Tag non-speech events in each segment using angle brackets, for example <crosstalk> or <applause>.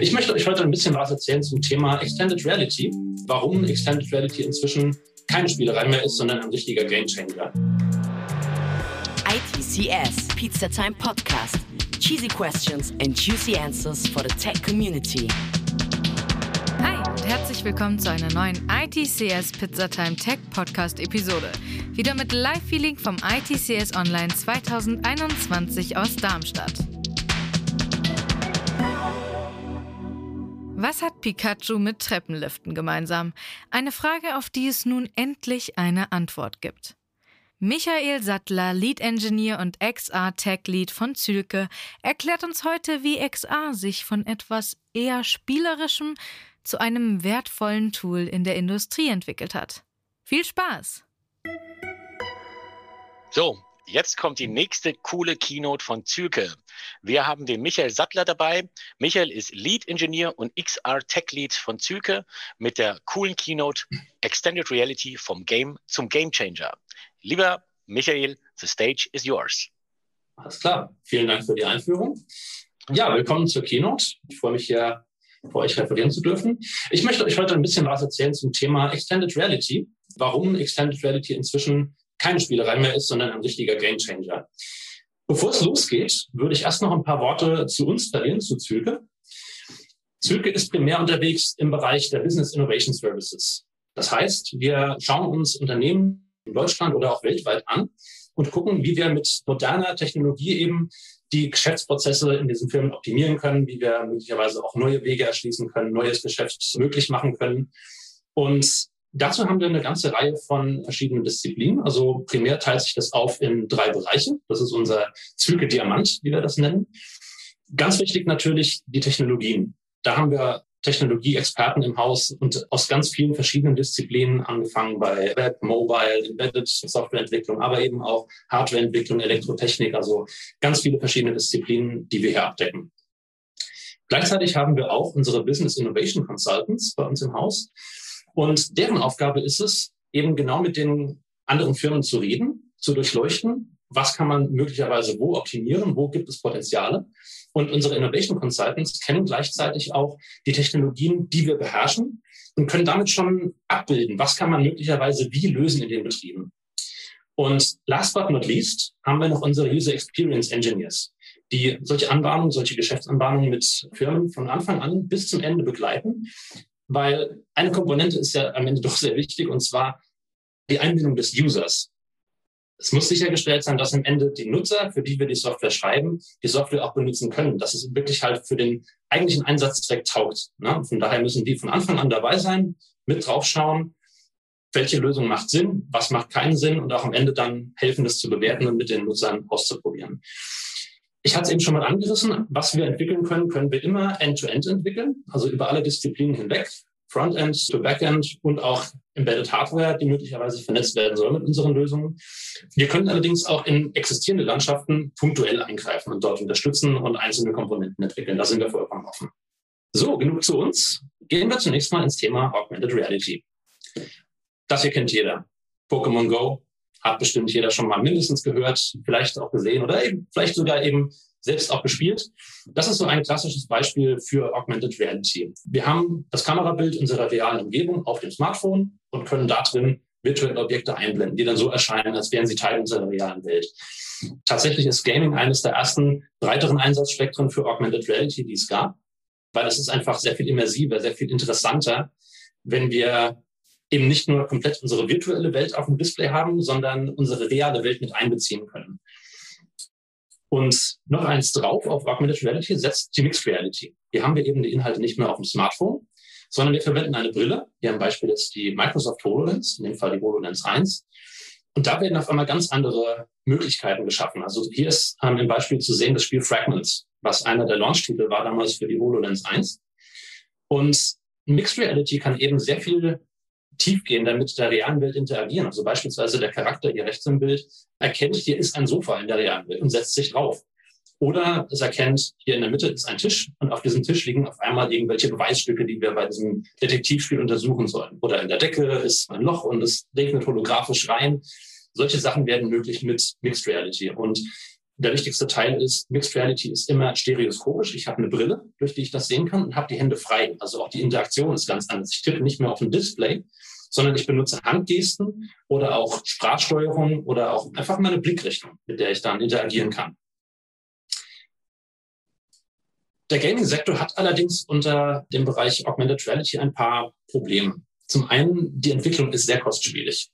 Ich möchte euch heute ein bisschen was erzählen zum Thema Extended Reality. Warum Extended Reality inzwischen keine Spielerei mehr ist, sondern ein richtiger Gamechanger. ITCS Pizza Time Podcast. Cheesy questions and juicy answers for the tech community. Hi und herzlich willkommen zu einer neuen ITCS Pizza Time Tech Podcast Episode. Wieder mit Live-Feeling vom ITCS Online 2021 aus Darmstadt. Was hat Pikachu mit Treppenliften gemeinsam? Eine Frage, auf die es nun endlich eine Antwort gibt. Michael Sattler, Lead Engineer und XR Tech Lead von Zülke, erklärt uns heute, wie XR sich von etwas eher spielerischem zu einem wertvollen Tool in der Industrie entwickelt hat. Viel Spaß! So, Jetzt kommt die nächste coole Keynote von Zülke. Wir haben den Michael Sattler dabei. Michael ist Lead Engineer und XR Tech Lead von Zülke mit der coolen Keynote Extended Reality vom Game zum Game Changer. Lieber Michael, the stage is yours. Alles klar. Vielen Dank für die Einführung. Ja, willkommen zur Keynote. Ich freue mich hier vor euch referieren zu dürfen. Ich möchte euch heute ein bisschen was erzählen zum Thema Extended Reality. Warum Extended Reality inzwischen keine Spielerei mehr ist, sondern ein richtiger Gamechanger. Bevor es losgeht, würde ich erst noch ein paar Worte zu uns verlieren, zu Zülke. Zülke ist primär unterwegs im Bereich der Business Innovation Services. Das heißt, wir schauen uns Unternehmen in Deutschland oder auch weltweit an und gucken, wie wir mit moderner Technologie eben die Geschäftsprozesse in diesen Firmen optimieren können, wie wir möglicherweise auch neue Wege erschließen können, neues Geschäft möglich machen können. Und Dazu haben wir eine ganze Reihe von verschiedenen Disziplinen. Also primär teilt sich das auf in drei Bereiche. Das ist unser Züge Diamant, wie wir das nennen. Ganz wichtig natürlich die Technologien. Da haben wir Technologieexperten im Haus und aus ganz vielen verschiedenen Disziplinen, angefangen bei Web, Mobile, Embedded Softwareentwicklung, aber eben auch Hardwareentwicklung, Elektrotechnik, also ganz viele verschiedene Disziplinen, die wir hier abdecken. Gleichzeitig haben wir auch unsere Business Innovation Consultants bei uns im Haus. Und deren Aufgabe ist es, eben genau mit den anderen Firmen zu reden, zu durchleuchten, was kann man möglicherweise wo optimieren, wo gibt es Potenziale. Und unsere Innovation Consultants kennen gleichzeitig auch die Technologien, die wir beherrschen und können damit schon abbilden, was kann man möglicherweise wie lösen in den Betrieben. Und last but not least haben wir noch unsere User Experience Engineers, die solche Anbahnungen, solche Geschäftsanbahnungen mit Firmen von Anfang an bis zum Ende begleiten weil eine Komponente ist ja am Ende doch sehr wichtig, und zwar die Einbindung des Users. Es muss sichergestellt sein, dass am Ende die Nutzer, für die wir die Software schreiben, die Software auch benutzen können, dass es wirklich halt für den eigentlichen Einsatzzweck taugt. Ne? Von daher müssen die von Anfang an dabei sein, mit draufschauen, welche Lösung macht Sinn, was macht keinen Sinn und auch am Ende dann helfen, das zu bewerten und mit den Nutzern auszuprobieren. Ich hatte es eben schon mal angerissen. Was wir entwickeln können, können wir immer end-to-end -End entwickeln, also über alle Disziplinen hinweg. Frontend to Backend und auch Embedded Hardware, die möglicherweise vernetzt werden soll mit unseren Lösungen. Wir können allerdings auch in existierende Landschaften punktuell eingreifen und dort unterstützen und einzelne Komponenten entwickeln. Da sind wir vollkommen offen. So, genug zu uns. Gehen wir zunächst mal ins Thema Augmented Reality. Das hier kennt jeder. Pokémon Go, hat bestimmt jeder schon mal mindestens gehört, vielleicht auch gesehen oder eben, vielleicht sogar eben selbst auch gespielt. Das ist so ein klassisches Beispiel für Augmented Reality. Wir haben das Kamerabild unserer realen Umgebung auf dem Smartphone und können da drin virtuelle Objekte einblenden, die dann so erscheinen, als wären sie Teil unserer realen Welt. Tatsächlich ist Gaming eines der ersten breiteren Einsatzspektren für Augmented Reality, die es gab, weil es ist einfach sehr viel immersiver, sehr viel interessanter, wenn wir eben nicht nur komplett unsere virtuelle Welt auf dem Display haben, sondern unsere reale Welt mit einbeziehen können. Und noch eins drauf auf Augmented Reality setzt die Mixed Reality. Hier haben wir eben die Inhalte nicht mehr auf dem Smartphone, sondern wir verwenden eine Brille. Hier am Beispiel jetzt die Microsoft HoloLens, in dem Fall die HoloLens 1. Und da werden auf einmal ganz andere Möglichkeiten geschaffen. Also hier ist ähm, im Beispiel zu sehen das Spiel Fragments, was einer der Launch-Titel war damals für die HoloLens 1. Und Mixed Reality kann eben sehr viel tiefgehender mit der realen Welt interagieren. Also beispielsweise der Charakter hier rechts im Bild erkennt, hier ist ein Sofa in der realen Welt und setzt sich drauf. Oder es erkennt, hier in der Mitte ist ein Tisch und auf diesem Tisch liegen auf einmal irgendwelche Beweisstücke, die wir bei diesem Detektivspiel untersuchen sollen. Oder in der Decke ist ein Loch und es regnet holographisch rein. Solche Sachen werden möglich mit Mixed Reality. Und der wichtigste Teil ist, Mixed Reality ist immer stereoskopisch. Ich habe eine Brille, durch die ich das sehen kann und habe die Hände frei. Also auch die Interaktion ist ganz anders. Ich tippe nicht mehr auf ein Display, sondern ich benutze Handgesten oder auch Sprachsteuerung oder auch einfach meine Blickrichtung, mit der ich dann interagieren kann. Der Gaming-Sektor hat allerdings unter dem Bereich Augmented Reality ein paar Probleme. Zum einen, die Entwicklung ist sehr kostspielig.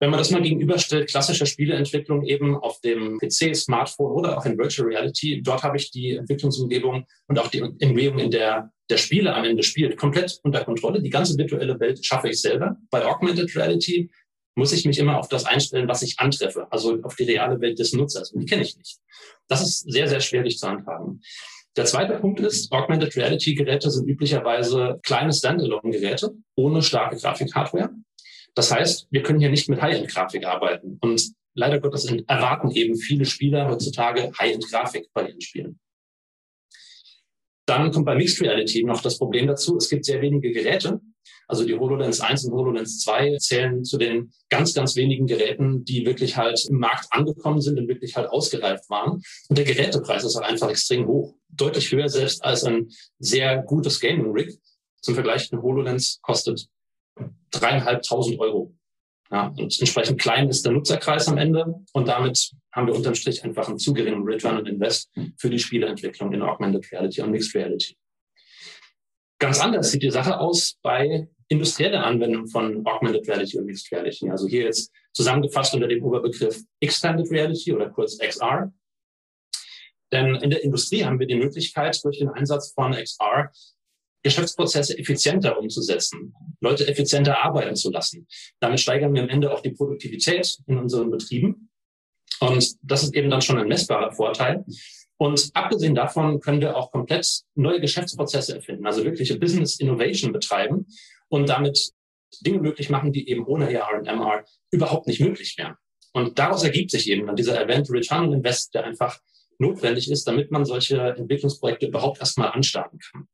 Wenn man das mal gegenüberstellt, klassischer Spieleentwicklung eben auf dem PC, Smartphone oder auch in Virtual Reality, dort habe ich die Entwicklungsumgebung und auch die Umgebung, in der der Spieler am Ende spielt, komplett unter Kontrolle. Die ganze virtuelle Welt schaffe ich selber. Bei Augmented Reality muss ich mich immer auf das einstellen, was ich antreffe, also auf die reale Welt des Nutzers. Und die kenne ich nicht. Das ist sehr, sehr schwierig zu handhaben. Der zweite Punkt ist, Augmented Reality Geräte sind üblicherweise kleine Standalone-Geräte ohne starke Grafikhardware. Das heißt, wir können hier nicht mit High-End-Grafik arbeiten. Und leider Gottes erwarten eben viele Spieler heutzutage High-End-Grafik bei ihren Spielen. Dann kommt bei Mixed Reality noch das Problem dazu, es gibt sehr wenige Geräte. Also die HoloLens 1 und HoloLens 2 zählen zu den ganz, ganz wenigen Geräten, die wirklich halt im Markt angekommen sind und wirklich halt ausgereift waren. Und der Gerätepreis ist halt einfach extrem hoch. Deutlich höher selbst als ein sehr gutes Gaming-Rig. Zum Vergleich, eine HoloLens kostet dreieinhalbtausend Euro. Ja, und entsprechend klein ist der Nutzerkreis am Ende und damit haben wir unterm Strich einfach einen zu geringen Return on Invest für die Spieleentwicklung in Augmented Reality und Mixed Reality. Ganz anders sieht die Sache aus bei industrieller Anwendung von Augmented Reality und Mixed Reality. Also hier jetzt zusammengefasst unter dem Oberbegriff Extended Reality oder kurz XR. Denn in der Industrie haben wir die Möglichkeit, durch den Einsatz von XR Geschäftsprozesse effizienter umzusetzen, Leute effizienter arbeiten zu lassen. Damit steigern wir am Ende auch die Produktivität in unseren Betrieben. Und das ist eben dann schon ein messbarer Vorteil. Und abgesehen davon können wir auch komplett neue Geschäftsprozesse erfinden, also wirkliche Business Innovation betreiben und damit Dinge möglich machen, die eben ohne AR und MR überhaupt nicht möglich wären. Und daraus ergibt sich eben dann dieser Event Return Invest, der einfach notwendig ist, damit man solche Entwicklungsprojekte überhaupt erstmal anstarten kann.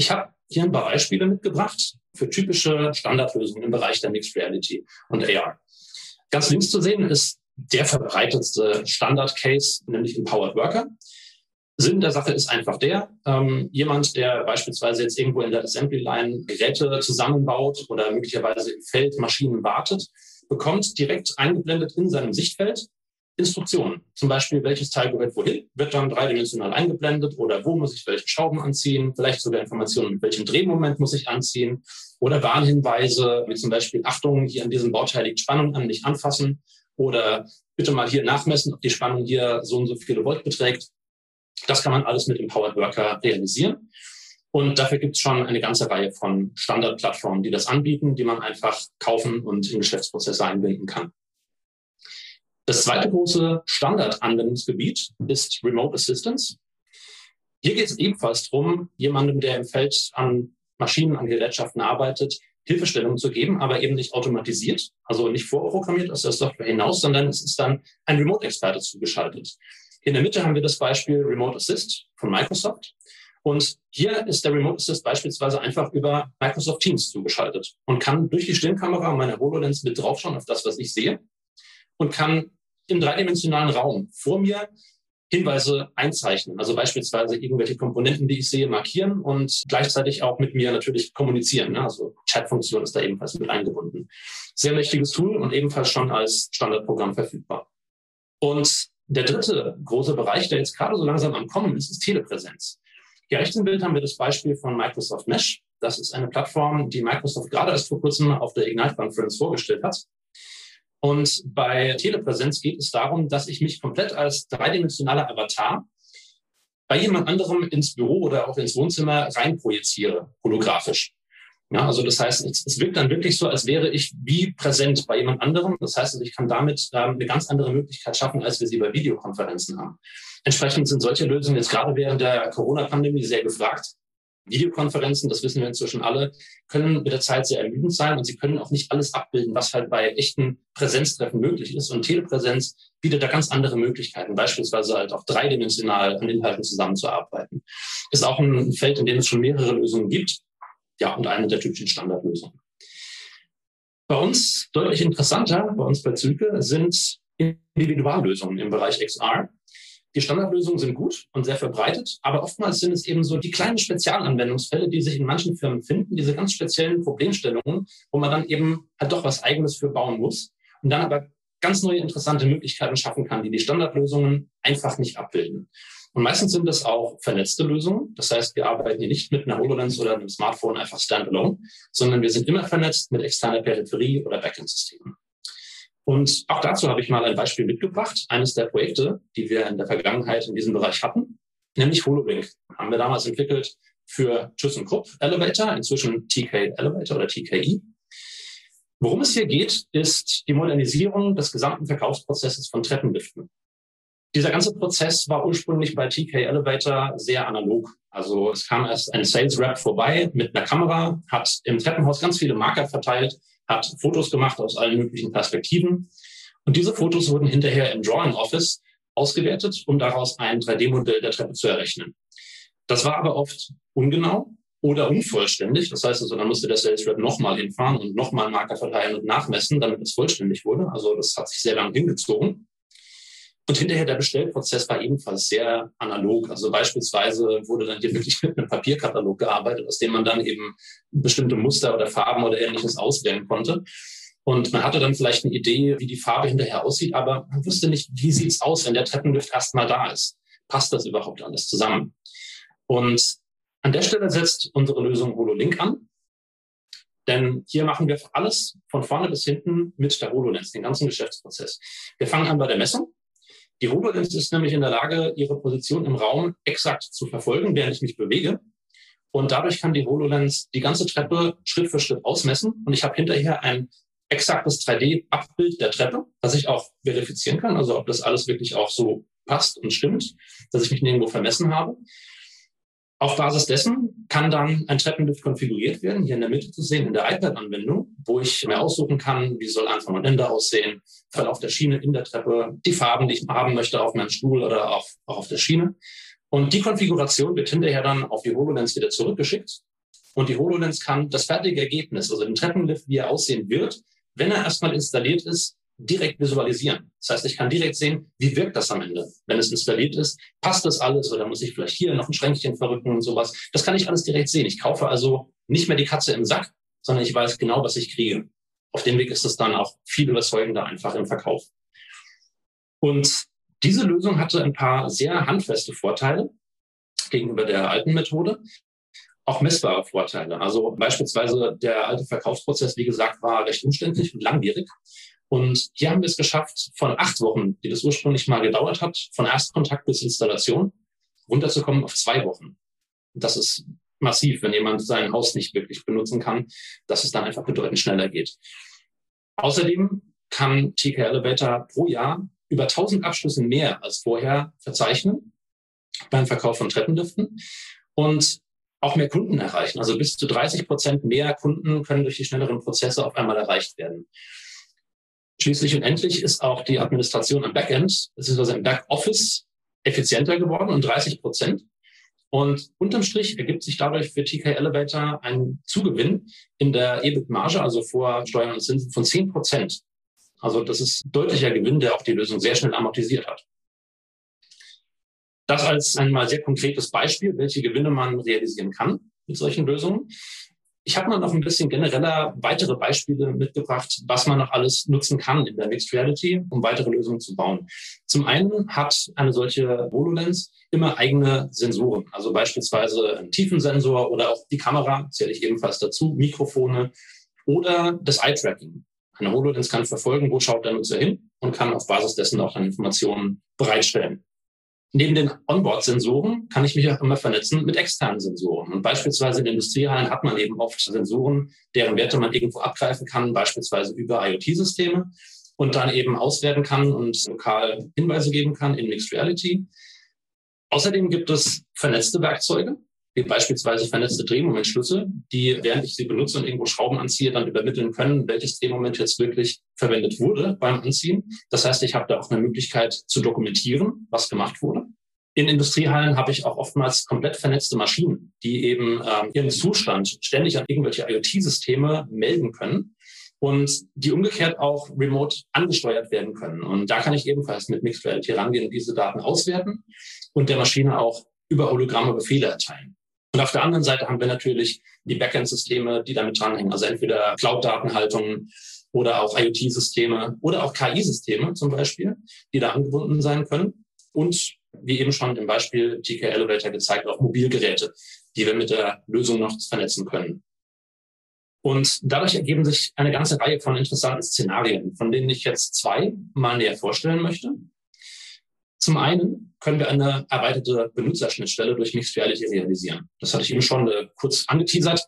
Ich habe hier ein paar Beispiele mitgebracht für typische Standardlösungen im Bereich der Mixed Reality und AR. Ganz links zu sehen ist der verbreitetste Standard-Case, nämlich Empowered Worker. Sinn der Sache ist einfach der, ähm, jemand, der beispielsweise jetzt irgendwo in der Assembly Line Geräte zusammenbaut oder möglicherweise im Feld Maschinen wartet, bekommt direkt eingeblendet in seinem Sichtfeld Instruktionen. Zum Beispiel, welches Teil gehört wohin, wird dann dreidimensional eingeblendet oder wo muss ich welche Schrauben anziehen, vielleicht sogar Informationen, mit welchem Drehmoment muss ich anziehen oder Warnhinweise, wie zum Beispiel, Achtung, hier an diesem Bauteil liegt Spannung an, nicht anfassen oder bitte mal hier nachmessen, ob die Spannung hier so und so viele Volt beträgt. Das kann man alles mit dem Powered Worker realisieren. Und dafür gibt es schon eine ganze Reihe von Standardplattformen, die das anbieten, die man einfach kaufen und in Geschäftsprozesse einbinden kann. Das zweite große Standardanwendungsgebiet ist Remote Assistance. Hier geht es ebenfalls darum, jemandem, der im Feld an Maschinen, an Gerätschaften arbeitet, Hilfestellung zu geben, aber eben nicht automatisiert, also nicht vorprogrammiert aus der Software hinaus, sondern es ist dann ein Remote-Experte zugeschaltet. In der Mitte haben wir das Beispiel Remote Assist von Microsoft. Und hier ist der Remote Assist beispielsweise einfach über Microsoft Teams zugeschaltet und kann durch die Stirnkamera meiner HoloLens mit draufschauen auf das, was ich sehe und kann im dreidimensionalen Raum vor mir Hinweise einzeichnen. Also beispielsweise irgendwelche Komponenten, die ich sehe, markieren und gleichzeitig auch mit mir natürlich kommunizieren. Ne? Also Chatfunktion ist da ebenfalls mit eingebunden. Sehr mächtiges Tool und ebenfalls schon als Standardprogramm verfügbar. Und der dritte große Bereich, der jetzt gerade so langsam am Kommen ist, ist Telepräsenz. Hier rechts im Bild haben wir das Beispiel von Microsoft Mesh. Das ist eine Plattform, die Microsoft gerade erst vor kurzem auf der Ignite Conference vorgestellt hat. Und bei Telepräsenz geht es darum, dass ich mich komplett als dreidimensionaler Avatar bei jemand anderem ins Büro oder auch ins Wohnzimmer reinprojiziere, holographisch. Ja, also das heißt, es, es, wirkt dann wirklich so, als wäre ich wie präsent bei jemand anderem. Das heißt, also ich kann damit ähm, eine ganz andere Möglichkeit schaffen, als wir sie bei Videokonferenzen haben. Entsprechend sind solche Lösungen jetzt gerade während der Corona-Pandemie sehr gefragt. Videokonferenzen, das wissen wir inzwischen alle, können mit der Zeit sehr ermüdend sein und sie können auch nicht alles abbilden, was halt bei echten Präsenztreffen möglich ist. Und Telepräsenz bietet da ganz andere Möglichkeiten, beispielsweise halt auch dreidimensional an Inhalten zusammenzuarbeiten. Ist auch ein Feld, in dem es schon mehrere Lösungen gibt. Ja, und eine der typischen Standardlösungen. Bei uns deutlich interessanter, bei uns bei Züge, sind Individuallösungen im Bereich XR. Die Standardlösungen sind gut und sehr verbreitet, aber oftmals sind es eben so die kleinen Spezialanwendungsfälle, die sich in manchen Firmen finden, diese ganz speziellen Problemstellungen, wo man dann eben halt doch was Eigenes für bauen muss und dann aber ganz neue interessante Möglichkeiten schaffen kann, die die Standardlösungen einfach nicht abbilden. Und meistens sind das auch vernetzte Lösungen. Das heißt, wir arbeiten hier nicht mit einer HoloLens oder einem Smartphone einfach standalone, sondern wir sind immer vernetzt mit externer Peripherie oder Backend-Systemen. Und auch dazu habe ich mal ein Beispiel mitgebracht. Eines der Projekte, die wir in der Vergangenheit in diesem Bereich hatten, nämlich HoloLink. Haben wir damals entwickelt für ThyssenKrupp Elevator, inzwischen TK Elevator oder TKI. Worum es hier geht, ist die Modernisierung des gesamten Verkaufsprozesses von Treppenliften. Dieser ganze Prozess war ursprünglich bei TK Elevator sehr analog. Also es kam erst ein Sales Rep vorbei mit einer Kamera, hat im Treppenhaus ganz viele Marker verteilt, hat Fotos gemacht aus allen möglichen Perspektiven. Und diese Fotos wurden hinterher im Drawing Office ausgewertet, um daraus ein 3D-Modell der Treppe zu errechnen. Das war aber oft ungenau oder unvollständig. Das heißt also, dann musste der Sales Rep nochmal hinfahren und nochmal Marker verteilen und nachmessen, damit es vollständig wurde. Also das hat sich sehr lange hingezogen. Und hinterher der Bestellprozess war ebenfalls sehr analog. Also beispielsweise wurde dann hier wirklich mit einem Papierkatalog gearbeitet, aus dem man dann eben bestimmte Muster oder Farben oder ähnliches auswählen konnte. Und man hatte dann vielleicht eine Idee, wie die Farbe hinterher aussieht, aber man wusste nicht, wie sieht es aus, wenn der Treppenlift erstmal da ist. Passt das überhaupt alles zusammen? Und an der Stelle setzt unsere Lösung HoloLink an. Denn hier machen wir alles von vorne bis hinten mit der HoloLens, den ganzen Geschäftsprozess. Wir fangen an bei der Messung. Die HoloLens ist nämlich in der Lage, ihre Position im Raum exakt zu verfolgen, während ich mich bewege. Und dadurch kann die HoloLens die ganze Treppe Schritt für Schritt ausmessen. Und ich habe hinterher ein exaktes 3D-Abbild der Treppe, das ich auch verifizieren kann, also ob das alles wirklich auch so passt und stimmt, dass ich mich nirgendwo vermessen habe. Auf Basis dessen kann dann ein Treppenlift konfiguriert werden, hier in der Mitte zu sehen, in der iPad-Anwendung, wo ich mir aussuchen kann, wie soll Anfang und Ende aussehen, Verlauf der Schiene in der Treppe, die Farben, die ich haben möchte auf meinem Stuhl oder auf, auch auf der Schiene. Und die Konfiguration wird hinterher dann auf die HoloLens wieder zurückgeschickt. Und die HoloLens kann das fertige Ergebnis, also den Treppenlift, wie er aussehen wird, wenn er erstmal installiert ist, direkt visualisieren. Das heißt, ich kann direkt sehen, wie wirkt das am Ende. Wenn es installiert ist, passt das alles oder muss ich vielleicht hier noch ein Schränkchen verrücken und sowas. Das kann ich alles direkt sehen. Ich kaufe also nicht mehr die Katze im Sack, sondern ich weiß genau, was ich kriege. Auf dem Weg ist es dann auch viel überzeugender einfach im Verkauf. Und diese Lösung hatte ein paar sehr handfeste Vorteile gegenüber der alten Methode auch messbare Vorteile. Also beispielsweise der alte Verkaufsprozess, wie gesagt, war recht umständlich und langwierig. Und hier haben wir es geschafft, von acht Wochen, die das ursprünglich mal gedauert hat, von Erstkontakt bis Installation, runterzukommen auf zwei Wochen. Das ist massiv, wenn jemand sein Haus nicht wirklich benutzen kann, dass es dann einfach bedeutend schneller geht. Außerdem kann TK Elevator pro Jahr über 1000 Abschlüsse mehr als vorher verzeichnen beim Verkauf von Treppenliften und auch mehr Kunden erreichen. Also bis zu 30 Prozent mehr Kunden können durch die schnelleren Prozesse auf einmal erreicht werden. Schließlich und endlich ist auch die Administration am Backend, beziehungsweise im Backoffice, effizienter geworden um 30 Prozent. Und unterm Strich ergibt sich dadurch für TK Elevator ein Zugewinn in der EBIT-Marge, also vor Steuern und Zinsen, von 10 Prozent. Also das ist deutlicher Gewinn, der auch die Lösung sehr schnell amortisiert hat. Das als ein mal sehr konkretes Beispiel, welche Gewinne man realisieren kann mit solchen Lösungen. Ich habe mal noch ein bisschen genereller weitere Beispiele mitgebracht, was man noch alles nutzen kann in der Mixed Reality, um weitere Lösungen zu bauen. Zum einen hat eine solche HoloLens immer eigene Sensoren, also beispielsweise ein Tiefensensor oder auch die Kamera, zähle ich ebenfalls dazu, Mikrofone oder das Eye-Tracking. Eine HoloLens kann verfolgen, wo schaut der Nutzer hin und kann auf Basis dessen auch dann Informationen bereitstellen. Neben den Onboard-Sensoren kann ich mich auch immer vernetzen mit externen Sensoren. Und beispielsweise in Industriehallen hat man eben oft Sensoren, deren Werte man irgendwo abgreifen kann, beispielsweise über IoT-Systeme und dann eben auswerten kann und lokal Hinweise geben kann in Mixed Reality. Außerdem gibt es vernetzte Werkzeuge, wie beispielsweise vernetzte Drehmomentschlüssel, die, während ich sie benutze und irgendwo Schrauben anziehe, dann übermitteln können, welches Drehmoment jetzt wirklich verwendet wurde beim Anziehen. Das heißt, ich habe da auch eine Möglichkeit zu dokumentieren, was gemacht wurde. In Industriehallen habe ich auch oftmals komplett vernetzte Maschinen, die eben ähm, ihren Zustand ständig an irgendwelche IoT-Systeme melden können und die umgekehrt auch remote angesteuert werden können. Und da kann ich ebenfalls mit Mixed Reality rangehen und diese Daten auswerten und der Maschine auch über Hologramme Befehle erteilen. Und auf der anderen Seite haben wir natürlich die Backend-Systeme, die damit dranhängen. Also entweder Cloud-Datenhaltungen oder auch IoT-Systeme oder auch KI-Systeme zum Beispiel, die da angebunden sein können. Und wie eben schon im Beispiel TK Elevator gezeigt, auch Mobilgeräte, die wir mit der Lösung noch vernetzen können. Und dadurch ergeben sich eine ganze Reihe von interessanten Szenarien, von denen ich jetzt zwei mal näher vorstellen möchte. Zum einen können wir eine erweiterte Benutzerschnittstelle durch Mixed Reality realisieren. Das hatte ich eben schon äh, kurz angeteasert.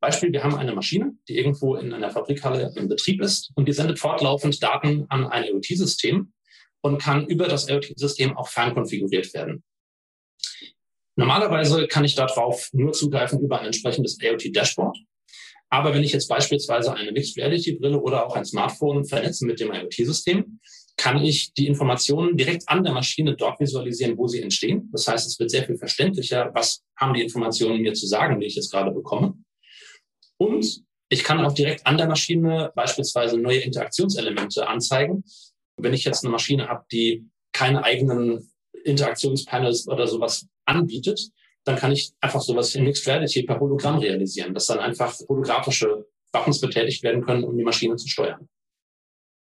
Beispiel, wir haben eine Maschine, die irgendwo in einer Fabrikhalle im Betrieb ist und die sendet fortlaufend Daten an ein IoT-System und kann über das IoT-System auch fernkonfiguriert werden. Normalerweise kann ich darauf nur zugreifen über ein entsprechendes IoT-Dashboard. Aber wenn ich jetzt beispielsweise eine Mixed Reality Brille oder auch ein Smartphone vernetze mit dem IoT-System, kann ich die Informationen direkt an der Maschine dort visualisieren, wo sie entstehen. Das heißt, es wird sehr viel verständlicher, was haben die Informationen mir zu sagen, die ich jetzt gerade bekomme. Und ich kann auch direkt an der Maschine beispielsweise neue Interaktionselemente anzeigen. Wenn ich jetzt eine Maschine habe, die keine eigenen Interaktionspanels oder sowas anbietet, dann kann ich einfach sowas in Mixed Reality per Hologramm realisieren, dass dann einfach holographische Buttons betätigt werden können, um die Maschine zu steuern.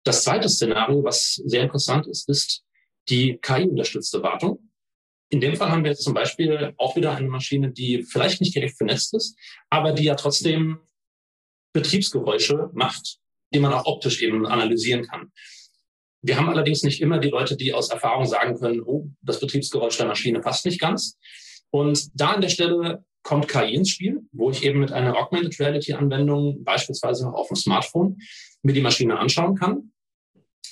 Das zweite Szenario, was sehr interessant ist, ist die KI-unterstützte Wartung. In dem Fall haben wir jetzt zum Beispiel auch wieder eine Maschine, die vielleicht nicht direkt vernetzt ist, aber die ja trotzdem Betriebsgeräusche macht, die man auch optisch eben analysieren kann. Wir haben allerdings nicht immer die Leute, die aus Erfahrung sagen können, oh, das Betriebsgeräusch der Maschine passt nicht ganz. Und da an der Stelle kommt KI ins Spiel, wo ich eben mit einer Augmented Reality Anwendung, beispielsweise auf dem Smartphone, mir die Maschine anschauen kann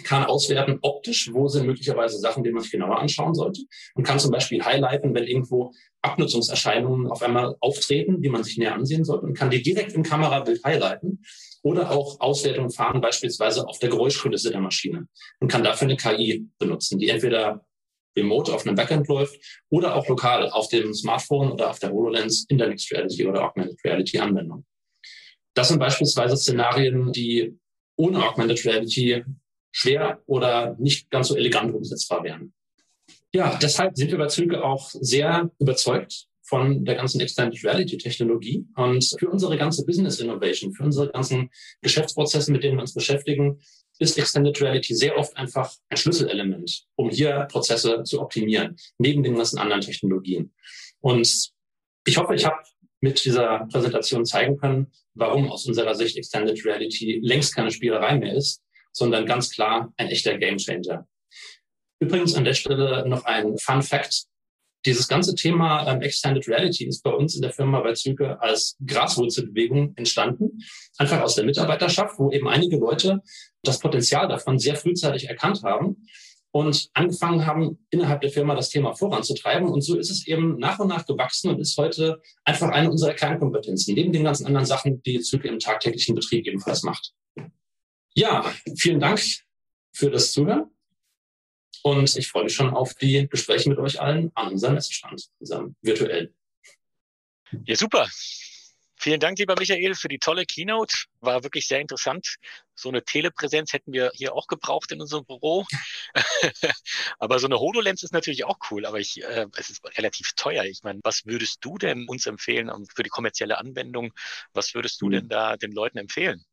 kann auswerten optisch, wo sind möglicherweise Sachen, die man sich genauer anschauen sollte. Und kann zum Beispiel highlighten, wenn irgendwo Abnutzungserscheinungen auf einmal auftreten, die man sich näher ansehen sollte und kann die direkt im Kamerabild highlighten. Oder auch Auswertungen fahren, beispielsweise auf der Geräuschkulisse der Maschine. Und kann dafür eine KI benutzen, die entweder remote auf einem Backend läuft oder auch lokal auf dem Smartphone oder auf der HoloLens in der Mixed Reality oder Augmented Reality Anwendung. Das sind beispielsweise Szenarien, die ohne Augmented Reality schwer oder nicht ganz so elegant umsetzbar wären. Ja, deshalb sind wir bei Züge auch sehr überzeugt von der ganzen Extended Reality Technologie und für unsere ganze Business Innovation, für unsere ganzen Geschäftsprozesse, mit denen wir uns beschäftigen, ist Extended Reality sehr oft einfach ein Schlüsselelement, um hier Prozesse zu optimieren, neben den ganzen anderen Technologien. Und ich hoffe, ich habe mit dieser Präsentation zeigen können, warum aus unserer Sicht Extended Reality längst keine Spielerei mehr ist, sondern ganz klar ein echter Gamechanger. Übrigens an der Stelle noch ein Fun Fact. Dieses ganze Thema ähm, Extended Reality ist bei uns in der Firma bei Züge als Graswurzelbewegung entstanden. Einfach aus der Mitarbeiterschaft, wo eben einige Leute das Potenzial davon sehr frühzeitig erkannt haben und angefangen haben, innerhalb der Firma das Thema voranzutreiben. Und so ist es eben nach und nach gewachsen und ist heute einfach eine unserer Kernkompetenzen, neben den ganzen anderen Sachen, die Züge im tagtäglichen Betrieb ebenfalls macht. Ja, vielen Dank für das Zuhören. Und ich freue mich schon auf die Gespräche mit euch allen an unserem Messestand, unserem virtuellen. Ja, super. Vielen Dank, lieber Michael, für die tolle Keynote. War wirklich sehr interessant. So eine Telepräsenz hätten wir hier auch gebraucht in unserem Büro. <laughs> aber so eine HoloLens ist natürlich auch cool, aber ich, äh, es ist relativ teuer. Ich meine, was würdest du denn uns empfehlen für die kommerzielle Anwendung? Was würdest du hm. denn da den Leuten empfehlen?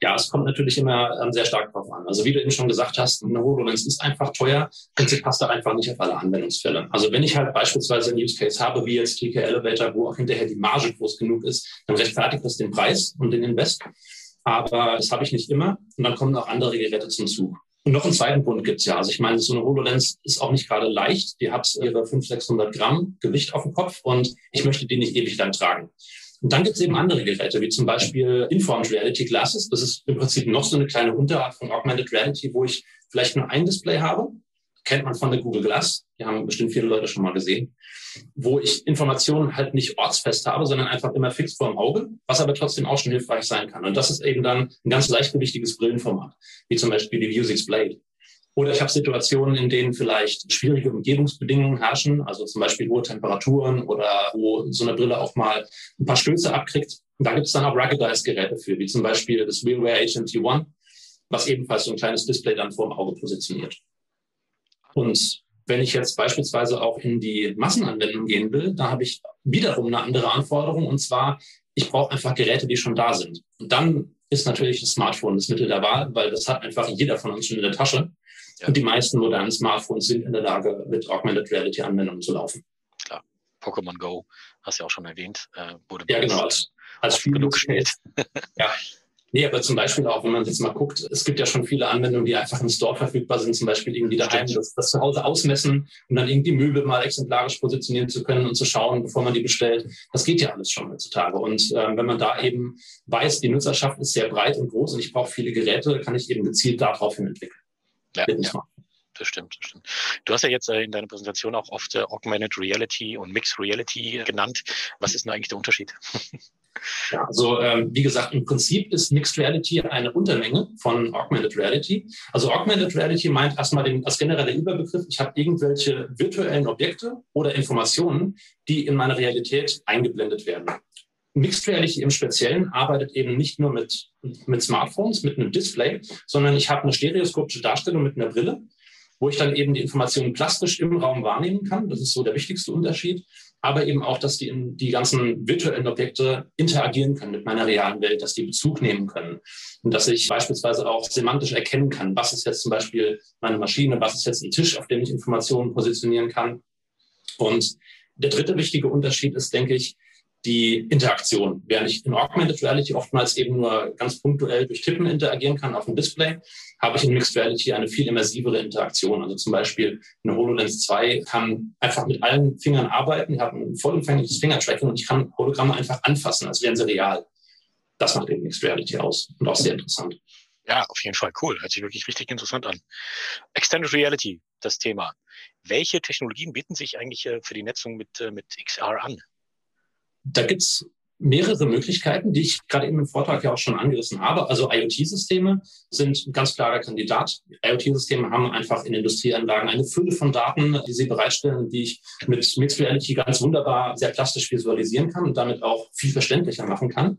Ja, es kommt natürlich immer ähm, sehr stark drauf an. Also wie du eben schon gesagt hast, eine HoloLens ist einfach teuer sie passt da einfach nicht auf alle Anwendungsfälle. Also wenn ich halt beispielsweise einen Use Case habe, wie jetzt TK Elevator, wo auch hinterher die Marge groß genug ist, dann rechtfertigt das den Preis und den Invest. Aber das habe ich nicht immer. Und dann kommen auch andere Geräte zum Zug. Und noch einen zweiten Grund gibt's ja. Also ich meine, so eine HoloLens ist auch nicht gerade leicht. Die hat ihre 500, 600 Gramm Gewicht auf dem Kopf und ich möchte die nicht ewig lang tragen. Und dann gibt es eben andere Geräte, wie zum Beispiel Informed Reality Glasses. Das ist im Prinzip noch so eine kleine Unterart von Augmented Reality, wo ich vielleicht nur ein Display habe. Kennt man von der Google Glass. Die haben bestimmt viele Leute schon mal gesehen. Wo ich Informationen halt nicht ortsfest habe, sondern einfach immer fix vor dem Auge, was aber trotzdem auch schon hilfreich sein kann. Und das ist eben dann ein ganz leichtgewichtiges Brillenformat, wie zum Beispiel die Vuzix Blade. Oder ich habe Situationen, in denen vielleicht schwierige Umgebungsbedingungen herrschen, also zum Beispiel hohe Temperaturen oder wo so eine Brille auch mal ein paar Stöße abkriegt. Und da gibt es dann auch Ruggedized-Geräte für, wie zum Beispiel das Wheelware HMT1, was ebenfalls so ein kleines Display dann vor dem Auge positioniert. Und wenn ich jetzt beispielsweise auch in die Massenanwendung gehen will, da habe ich wiederum eine andere Anforderung und zwar, ich brauche einfach Geräte, die schon da sind. Und dann ist natürlich das Smartphone das Mittel der Wahl, weil das hat einfach jeder von uns schon in der Tasche. Ja. Und die meisten modernen Smartphones sind in der Lage, mit Augmented Reality Anwendungen zu laufen. Klar. Pokémon Go, hast du ja auch schon erwähnt, äh, wurde ja, genau, als, als Spiel genug gespielt. ja, Nee, aber zum Beispiel auch, wenn man jetzt mal guckt, es gibt ja schon viele Anwendungen, die einfach im Store verfügbar sind, zum Beispiel irgendwie daheim das, das zu Hause ausmessen und dann irgendwie Möbel mal exemplarisch positionieren zu können und zu schauen, bevor man die bestellt. Das geht ja alles schon heutzutage. Und äh, wenn man da eben weiß, die Nutzerschaft ist sehr breit und groß und ich brauche viele Geräte, kann ich eben gezielt darauf hin entwickeln. Ja, ja das stimmt, das stimmt. Du hast ja jetzt äh, in deiner Präsentation auch oft äh, Augmented Reality und Mixed Reality genannt. Was ist denn eigentlich der Unterschied? <laughs> Ja, also ähm, wie gesagt, im Prinzip ist Mixed Reality eine Untermenge von Augmented Reality. Also Augmented Reality meint erstmal den, als genereller Überbegriff, ich habe irgendwelche virtuellen Objekte oder Informationen, die in meine Realität eingeblendet werden. Mixed Reality im Speziellen arbeitet eben nicht nur mit, mit Smartphones, mit einem Display, sondern ich habe eine stereoskopische Darstellung mit einer Brille, wo ich dann eben die Informationen plastisch im Raum wahrnehmen kann. Das ist so der wichtigste Unterschied aber eben auch, dass die, die ganzen virtuellen Objekte interagieren können mit meiner realen Welt, dass die Bezug nehmen können und dass ich beispielsweise auch semantisch erkennen kann, was ist jetzt zum Beispiel meine Maschine, was ist jetzt ein Tisch, auf dem ich Informationen positionieren kann. Und der dritte wichtige Unterschied ist, denke ich, die Interaktion. Während ich in Augmented Reality oftmals eben nur ganz punktuell durch Tippen interagieren kann auf dem Display, habe ich in Mixed Reality eine viel immersivere Interaktion. Also zum Beispiel eine HoloLens 2 kann einfach mit allen Fingern arbeiten, ich habe ein vollumfängliches Fingertracking und ich kann Hologramme einfach anfassen, als wären sie real. Das macht eben Mixed Reality aus und auch sehr interessant. Ja, auf jeden Fall cool. Hört sich wirklich richtig interessant an. Extended Reality, das Thema. Welche Technologien bieten sich eigentlich äh, für die Netzung mit, äh, mit XR an? Da gibt's mehrere Möglichkeiten, die ich gerade eben im Vortrag ja auch schon angerissen habe. Also IoT-Systeme sind ein ganz klarer Kandidat. IoT-Systeme haben einfach in Industrieanlagen eine Fülle von Daten, die sie bereitstellen, die ich mit Mixed Reality ganz wunderbar sehr plastisch visualisieren kann und damit auch viel verständlicher machen kann.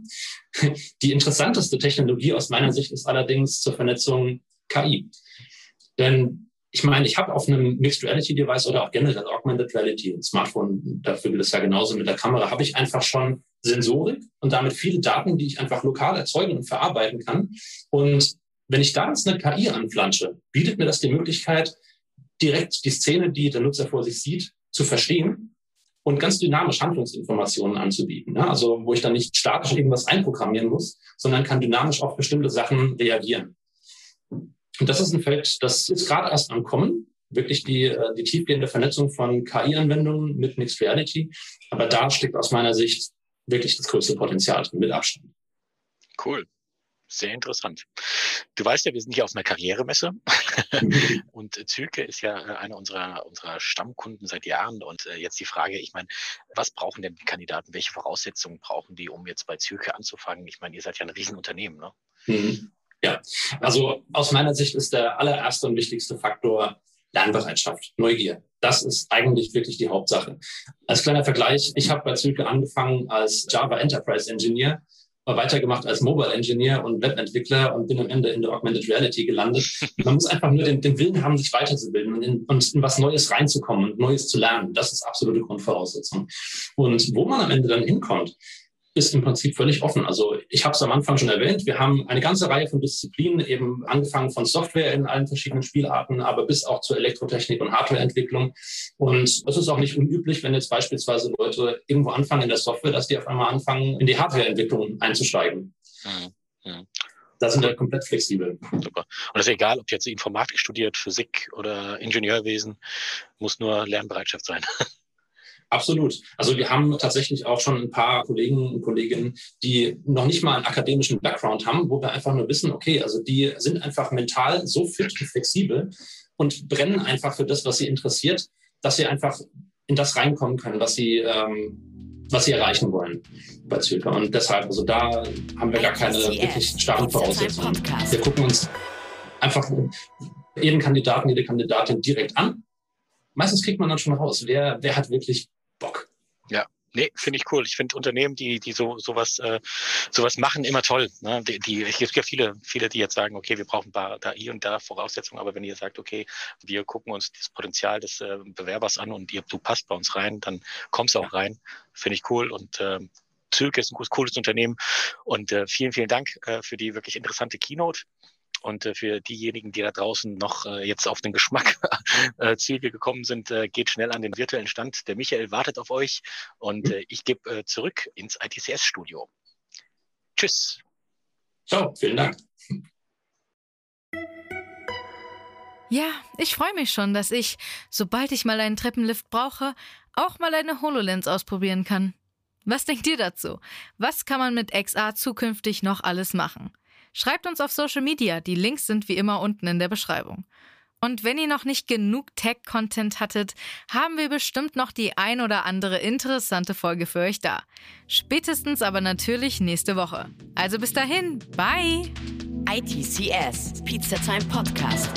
Die interessanteste Technologie aus meiner Sicht ist allerdings zur Vernetzung KI. Denn ich meine, ich habe auf einem Mixed Reality Device oder auch generell Augmented Reality, ein Smartphone, dafür gilt es ja genauso mit der Kamera, habe ich einfach schon Sensorik und damit viele Daten, die ich einfach lokal erzeugen und verarbeiten kann. Und wenn ich da jetzt eine KI anflansche, bietet mir das die Möglichkeit, direkt die Szene, die der Nutzer vor sich sieht, zu verstehen und ganz dynamisch Handlungsinformationen anzubieten. Ja? Also wo ich dann nicht statisch irgendwas einprogrammieren muss, sondern kann dynamisch auf bestimmte Sachen reagieren. Und das ist ein Feld, das ist gerade erst am Kommen, wirklich die, äh, die tiefgehende Vernetzung von KI-Anwendungen mit Mixed Reality. Aber da steckt aus meiner Sicht wirklich das größte Potenzial drin mit Abstand. Cool. Sehr interessant. Du weißt ja, wir sind hier auf einer Karrieremesse <laughs> und Züge ist ja äh, einer unserer, unserer Stammkunden seit Jahren. Und äh, jetzt die Frage, ich meine, was brauchen denn die Kandidaten? Welche Voraussetzungen brauchen die, um jetzt bei Züge anzufangen? Ich meine, ihr seid ja ein Riesenunternehmen, ne? Mhm. Ja, also aus meiner Sicht ist der allererste und wichtigste Faktor Lernbereitschaft, Neugier. Das ist eigentlich wirklich die Hauptsache. Als kleiner Vergleich, ich habe bei Züge angefangen als Java Enterprise Engineer, weitergemacht als Mobile Engineer und Webentwickler und bin am Ende in der Augmented Reality gelandet. Man muss einfach nur den, den Willen haben, sich weiterzubilden und in, und in was Neues reinzukommen und Neues zu lernen. Das ist absolute Grundvoraussetzung. Und wo man am Ende dann hinkommt, ist im Prinzip völlig offen. Also ich habe es am Anfang schon erwähnt, wir haben eine ganze Reihe von Disziplinen, eben angefangen von Software in allen verschiedenen Spielarten, aber bis auch zur Elektrotechnik und Hardwareentwicklung. Und es ist auch nicht unüblich, wenn jetzt beispielsweise Leute irgendwo anfangen in der Software, dass die auf einmal anfangen, in die Hardwareentwicklung einzusteigen. Mhm. Mhm. Da sind wir komplett flexibel. Super. Und es ist egal, ob jetzt Informatik studiert, Physik oder Ingenieurwesen, muss nur Lernbereitschaft sein. <laughs> Absolut. Also wir haben tatsächlich auch schon ein paar Kollegen und Kolleginnen, die noch nicht mal einen akademischen Background haben, wo wir einfach nur wissen, okay, also die sind einfach mental so fit und flexibel und brennen einfach für das, was sie interessiert, dass sie einfach in das reinkommen können, was sie, ähm, was sie erreichen wollen bei Zypern. Und deshalb, also da haben wir gar keine wirklich starken Voraussetzungen. Wir gucken uns einfach jeden Kandidaten, jede Kandidatin direkt an. Meistens kriegt man dann schon raus, wer, wer hat wirklich Bock. Ja, Nee, finde ich cool. Ich finde Unternehmen, die, die so sowas, äh, sowas machen, immer toll. Ne? Die, die, es gibt ja viele, viele, die jetzt sagen, okay, wir brauchen da, da hier und da Voraussetzungen, aber wenn ihr sagt, okay, wir gucken uns das Potenzial des äh, Bewerbers an und ihr, du passt bei uns rein, dann kommst du auch rein. Finde ich cool und äh, Zülke ist ein cooles Unternehmen und äh, vielen, vielen Dank äh, für die wirklich interessante Keynote. Und äh, für diejenigen, die da draußen noch äh, jetzt auf den Geschmack <laughs> äh, Züge gekommen sind, äh, geht schnell an den virtuellen Stand. Der Michael wartet auf euch und äh, ich gebe äh, zurück ins ITCS-Studio. Tschüss. Ciao, vielen Dank. Ja, ich freue mich schon, dass ich, sobald ich mal einen Treppenlift brauche, auch mal eine HoloLens ausprobieren kann. Was denkt ihr dazu? Was kann man mit XR zukünftig noch alles machen? Schreibt uns auf Social Media, die Links sind wie immer unten in der Beschreibung. Und wenn ihr noch nicht genug Tech-Content hattet, haben wir bestimmt noch die ein oder andere interessante Folge für euch da. Spätestens aber natürlich nächste Woche. Also bis dahin, bye! ITCS, Pizza Time Podcast.